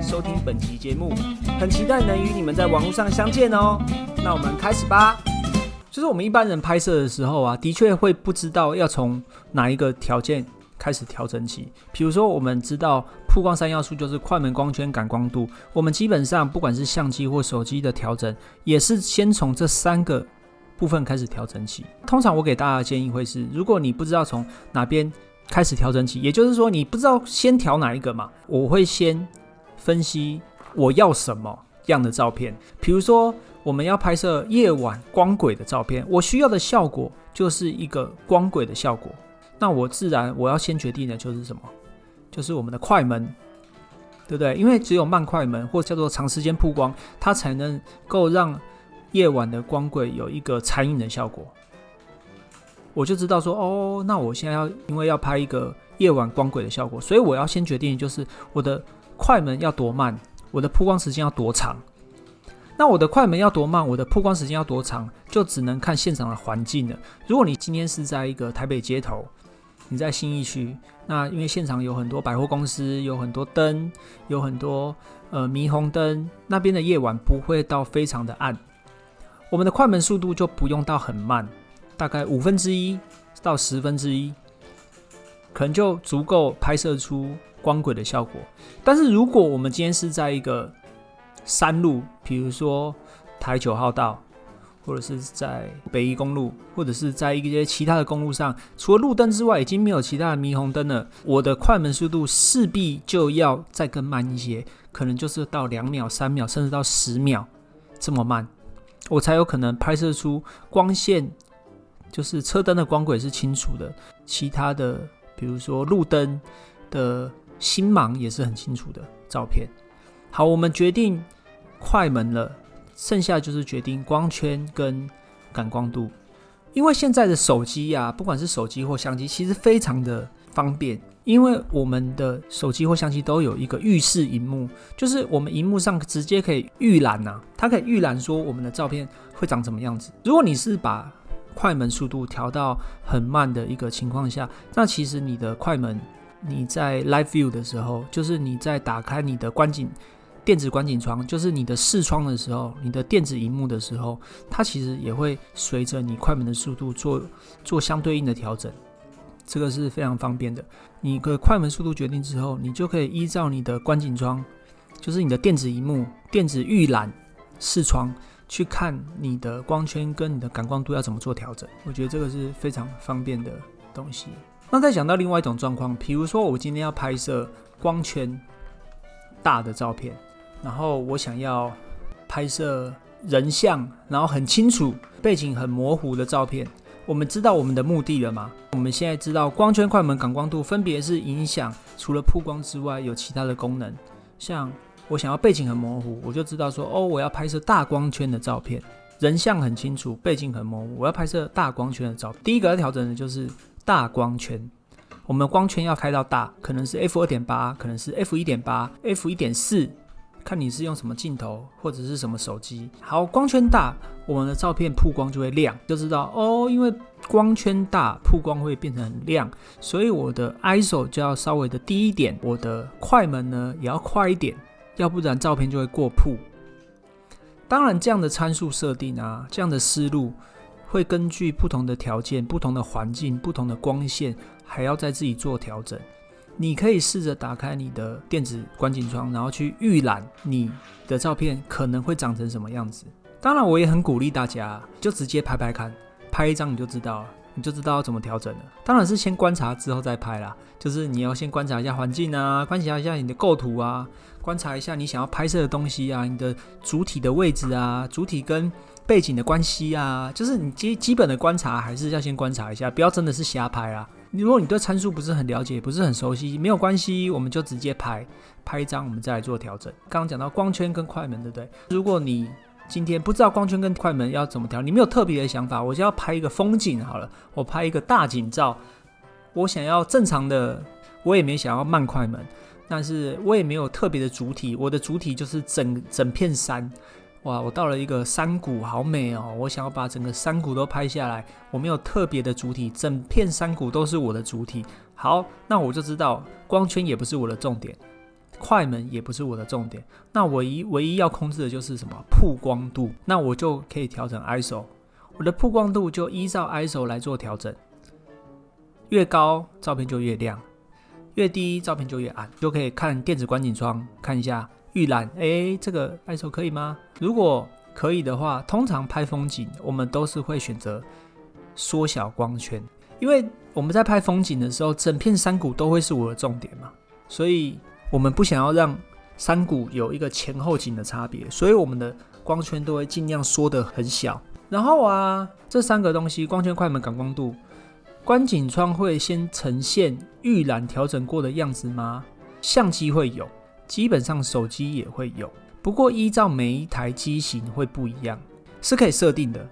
收听本期节目，很期待能与你们在网络上相见哦。那我们开始吧。就是我们一般人拍摄的时候啊，的确会不知道要从哪一个条件开始调整起。比如说，我们知道曝光三要素就是快门、光圈、感光度，我们基本上不管是相机或手机的调整，也是先从这三个部分开始调整起。通常我给大家的建议会是，如果你不知道从哪边。开始调整起，也就是说，你不知道先调哪一个嘛？我会先分析我要什么样的照片。比如说，我们要拍摄夜晚光轨的照片，我需要的效果就是一个光轨的效果。那我自然我要先决定的就是什么？就是我们的快门，对不对？因为只有慢快门或叫做长时间曝光，它才能够让夜晚的光轨有一个残影的效果。我就知道说哦，那我现在要因为要拍一个夜晚光轨的效果，所以我要先决定就是我的快门要多慢，我的曝光时间要多长。那我的快门要多慢，我的曝光时间要多长，就只能看现场的环境了。如果你今天是在一个台北街头，你在新义区，那因为现场有很多百货公司，有很多灯，有很多呃霓虹灯，那边的夜晚不会到非常的暗，我们的快门速度就不用到很慢。大概五分之一到十分之一，可能就足够拍摄出光轨的效果。但是如果我们今天是在一个山路，比如说台九号道，或者是在北宜公路，或者是在一些其他的公路上，除了路灯之外，已经没有其他的霓虹灯了，我的快门速度势必就要再更慢一些，可能就是到两秒、三秒，甚至到十秒这么慢，我才有可能拍摄出光线。就是车灯的光轨是清楚的，其他的比如说路灯的星芒也是很清楚的照片。好，我们决定快门了，剩下就是决定光圈跟感光度。因为现在的手机呀，不管是手机或相机，其实非常的方便，因为我们的手机或相机都有一个预示荧幕，就是我们荧幕上直接可以预览呐，它可以预览说我们的照片会长什么样子。如果你是把快门速度调到很慢的一个情况下，那其实你的快门，你在 Live View 的时候，就是你在打开你的观景电子观景窗，就是你的视窗的时候，你的电子荧幕的时候，它其实也会随着你快门的速度做做相对应的调整，这个是非常方便的。你的快门速度决定之后，你就可以依照你的观景窗，就是你的电子荧幕、电子预览视窗。去看你的光圈跟你的感光度要怎么做调整，我觉得这个是非常方便的东西。那再讲到另外一种状况，比如说我今天要拍摄光圈大的照片，然后我想要拍摄人像，然后很清楚，背景很模糊的照片。我们知道我们的目的了吗？我们现在知道光圈、快门、感光度分别是影响除了曝光之外有其他的功能，像。我想要背景很模糊，我就知道说，哦，我要拍摄大光圈的照片，人像很清楚，背景很模糊，我要拍摄大光圈的照片。第一个要调整的就是大光圈，我们的光圈要开到大，可能是 f 二点八，可能是 f 一点八，f 一点四，看你是用什么镜头或者是什么手机。好，光圈大，我们的照片曝光就会亮，就知道哦，因为光圈大，曝光会变成很亮，所以我的 ISO 就要稍微的低一点，我的快门呢也要快一点。要不然照片就会过曝。当然，这样的参数设定啊，这样的思路会根据不同的条件、不同的环境、不同的光线，还要再自己做调整。你可以试着打开你的电子观景窗，然后去预览你的照片可能会长成什么样子。当然，我也很鼓励大家，就直接拍拍看，拍一张你就知道了。你就知道怎么调整了。当然是先观察之后再拍啦。就是你要先观察一下环境啊，观察一下你的构图啊，观察一下你想要拍摄的东西啊，你的主体的位置啊，主体跟背景的关系啊，就是你基基本的观察还是要先观察一下，不要真的是瞎拍啊。如果你对参数不是很了解，不是很熟悉，没有关系，我们就直接拍拍一张，我们再来做调整。刚刚讲到光圈跟快门，对不对？如果你今天不知道光圈跟快门要怎么调，你没有特别的想法，我就要拍一个风景好了，我拍一个大景照，我想要正常的，我也没想要慢快门，但是我也没有特别的主体，我的主体就是整整片山，哇，我到了一个山谷，好美哦，我想要把整个山谷都拍下来，我没有特别的主体，整片山谷都是我的主体，好，那我就知道光圈也不是我的重点。快门也不是我的重点，那唯一唯一要控制的就是什么曝光度，那我就可以调整 ISO，我的曝光度就依照 ISO 来做调整，越高照片就越亮，越低照片就越暗，就可以看电子观景窗看一下预览，哎，这个 ISO 可以吗？如果可以的话，通常拍风景我们都是会选择缩小光圈，因为我们在拍风景的时候，整片山谷都会是我的重点嘛，所以。我们不想要让山谷有一个前后景的差别，所以我们的光圈都会尽量缩得很小。然后啊，这三个东西——光圈、快门、感光度，观景窗会先呈现预览调整过的样子吗？相机会有，基本上手机也会有。不过依照每一台机型会不一样，是可以设定的。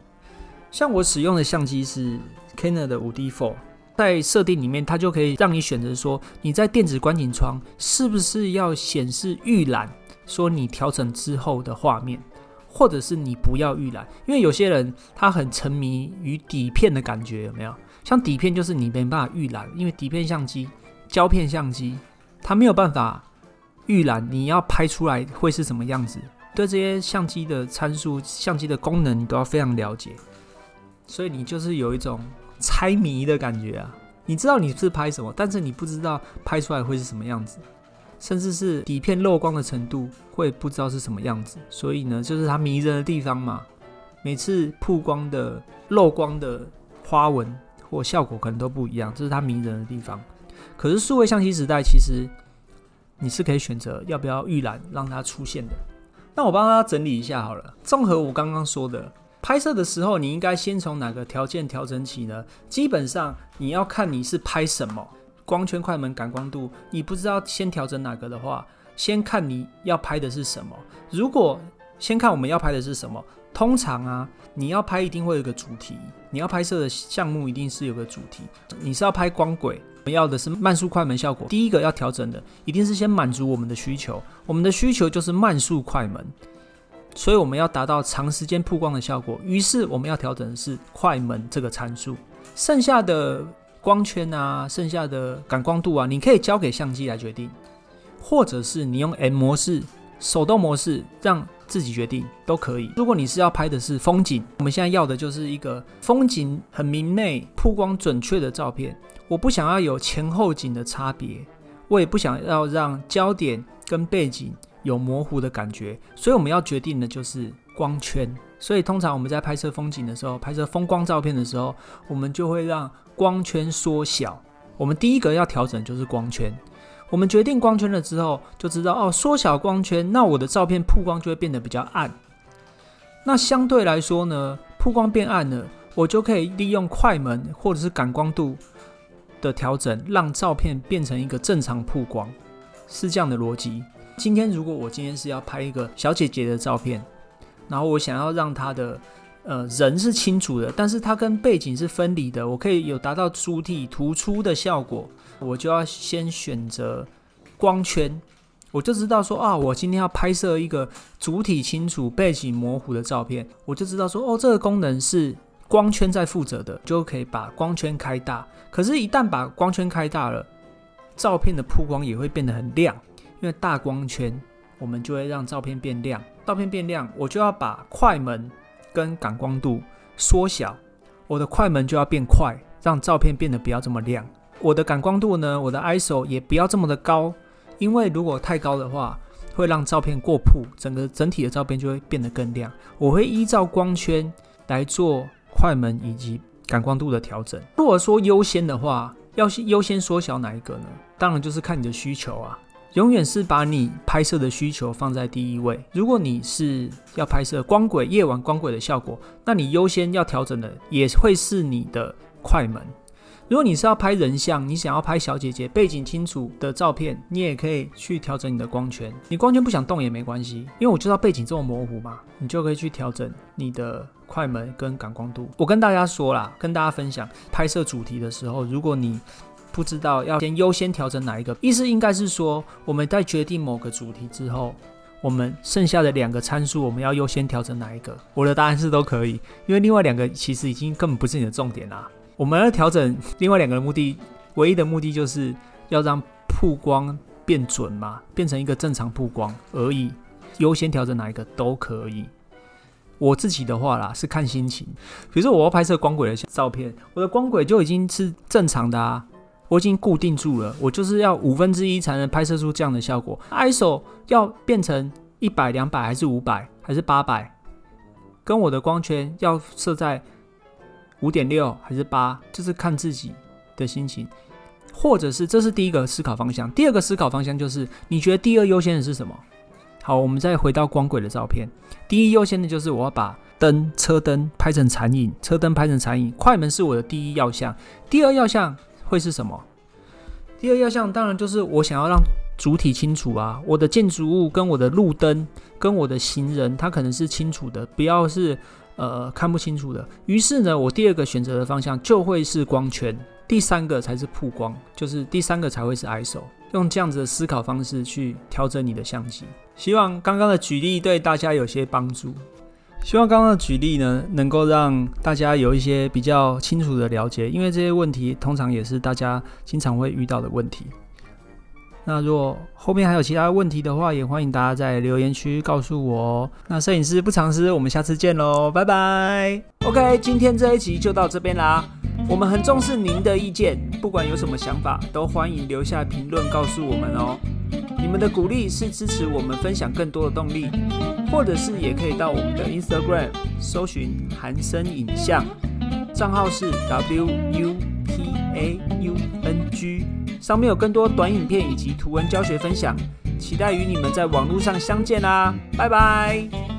像我使用的相机是 Canon 的五 D Four。在设定里面，它就可以让你选择说，你在电子观景窗是不是要显示预览，说你调整之后的画面，或者是你不要预览。因为有些人他很沉迷于底片的感觉，有没有？像底片就是你没办法预览，因为底片相机、胶片相机它没有办法预览，你要拍出来会是什么样子？对这些相机的参数、相机的功能，你都要非常了解。所以你就是有一种。猜谜的感觉啊！你知道你是拍什么，但是你不知道拍出来会是什么样子，甚至是底片漏光的程度会不知道是什么样子。所以呢，就是它迷人的地方嘛。每次曝光的漏光的花纹或效果可能都不一样，这是它迷人的地方。可是数位相机时代，其实你是可以选择要不要预览让它出现的。那我帮大家整理一下好了，综合我刚刚说的。拍摄的时候，你应该先从哪个条件调整起呢？基本上你要看你是拍什么，光圈、快门、感光度，你不知道先调整哪个的话，先看你要拍的是什么。如果先看我们要拍的是什么，通常啊，你要拍一定会有个主题，你要拍摄的项目一定是有个主题。你是要拍光轨，我们要的是慢速快门效果，第一个要调整的一定是先满足我们的需求，我们的需求就是慢速快门。所以我们要达到长时间曝光的效果，于是我们要调整的是快门这个参数，剩下的光圈啊，剩下的感光度啊，你可以交给相机来决定，或者是你用 M 模式、手动模式让自己决定都可以。如果你是要拍的是风景，我们现在要的就是一个风景很明媚、曝光准确的照片，我不想要有前后景的差别，我也不想要让焦点跟背景。有模糊的感觉，所以我们要决定的就是光圈。所以通常我们在拍摄风景的时候，拍摄风光照片的时候，我们就会让光圈缩小。我们第一个要调整就是光圈。我们决定光圈了之后，就知道哦，缩小光圈，那我的照片曝光就会变得比较暗。那相对来说呢，曝光变暗了，我就可以利用快门或者是感光度的调整，让照片变成一个正常曝光，是这样的逻辑。今天如果我今天是要拍一个小姐姐的照片，然后我想要让她的呃人是清楚的，但是她跟背景是分离的，我可以有达到主体突出的效果，我就要先选择光圈，我就知道说啊，我今天要拍摄一个主体清楚、背景模糊的照片，我就知道说哦，这个功能是光圈在负责的，就可以把光圈开大。可是，一旦把光圈开大了，照片的曝光也会变得很亮。因为大光圈，我们就会让照片变亮。照片变亮，我就要把快门跟感光度缩小。我的快门就要变快，让照片变得不要这么亮。我的感光度呢，我的 ISO 也不要这么的高，因为如果太高的话，会让照片过曝，整个整体的照片就会变得更亮。我会依照光圈来做快门以及感光度的调整。如果说优先的话，要优先缩小哪一个呢？当然就是看你的需求啊。永远是把你拍摄的需求放在第一位。如果你是要拍摄光轨、夜晚光轨的效果，那你优先要调整的也会是你的快门。如果你是要拍人像，你想要拍小姐姐背景清楚的照片，你也可以去调整你的光圈。你光圈不想动也没关系，因为我知道背景这么模糊嘛，你就可以去调整你的快门跟感光度。我跟大家说啦，跟大家分享拍摄主题的时候，如果你不知道要先优先调整哪一个，意思应该是说我们在决定某个主题之后，我们剩下的两个参数我们要优先调整哪一个？我的答案是都可以，因为另外两个其实已经根本不是你的重点啦。我们要调整另外两个的目的，唯一的目的就是要让曝光变准嘛，变成一个正常曝光而已。优先调整哪一个都可以。我自己的话啦，是看心情。比如说我要拍摄光轨的照片，我的光轨就已经是正常的啊，我已经固定住了，我就是要五分之一才能拍摄出这样的效果。ISO 要变成一百、两百还是五百还是八百，跟我的光圈要设在。五点六还是八，就是看自己的心情，或者是这是第一个思考方向。第二个思考方向就是，你觉得第二优先的是什么？好，我们再回到光轨的照片。第一优先的就是我要把灯、车灯拍成残影，车灯拍成残影。快门是我的第一要项。第二要项会是什么？第二要项当然就是我想要让主体清楚啊，我的建筑物跟我的路灯跟我的行人，它可能是清楚的，不要是。呃，看不清楚的。于是呢，我第二个选择的方向就会是光圈，第三个才是曝光，就是第三个才会是 ISO。用这样子的思考方式去调整你的相机。希望刚刚的举例对大家有些帮助。希望刚刚的举例呢，能够让大家有一些比较清楚的了解，因为这些问题通常也是大家经常会遇到的问题。那如果后面还有其他问题的话，也欢迎大家在留言区告诉我哦。那摄影师不藏私，我们下次见喽，拜拜。OK，今天这一集就到这边啦。我们很重视您的意见，不管有什么想法，都欢迎留下评论告诉我们哦。你们的鼓励是支持我们分享更多的动力，或者是也可以到我们的 Instagram 搜寻韩生影像，账号是 W U P A U N G。上面有更多短影片以及图文教学分享，期待与你们在网络上相见啦！拜拜。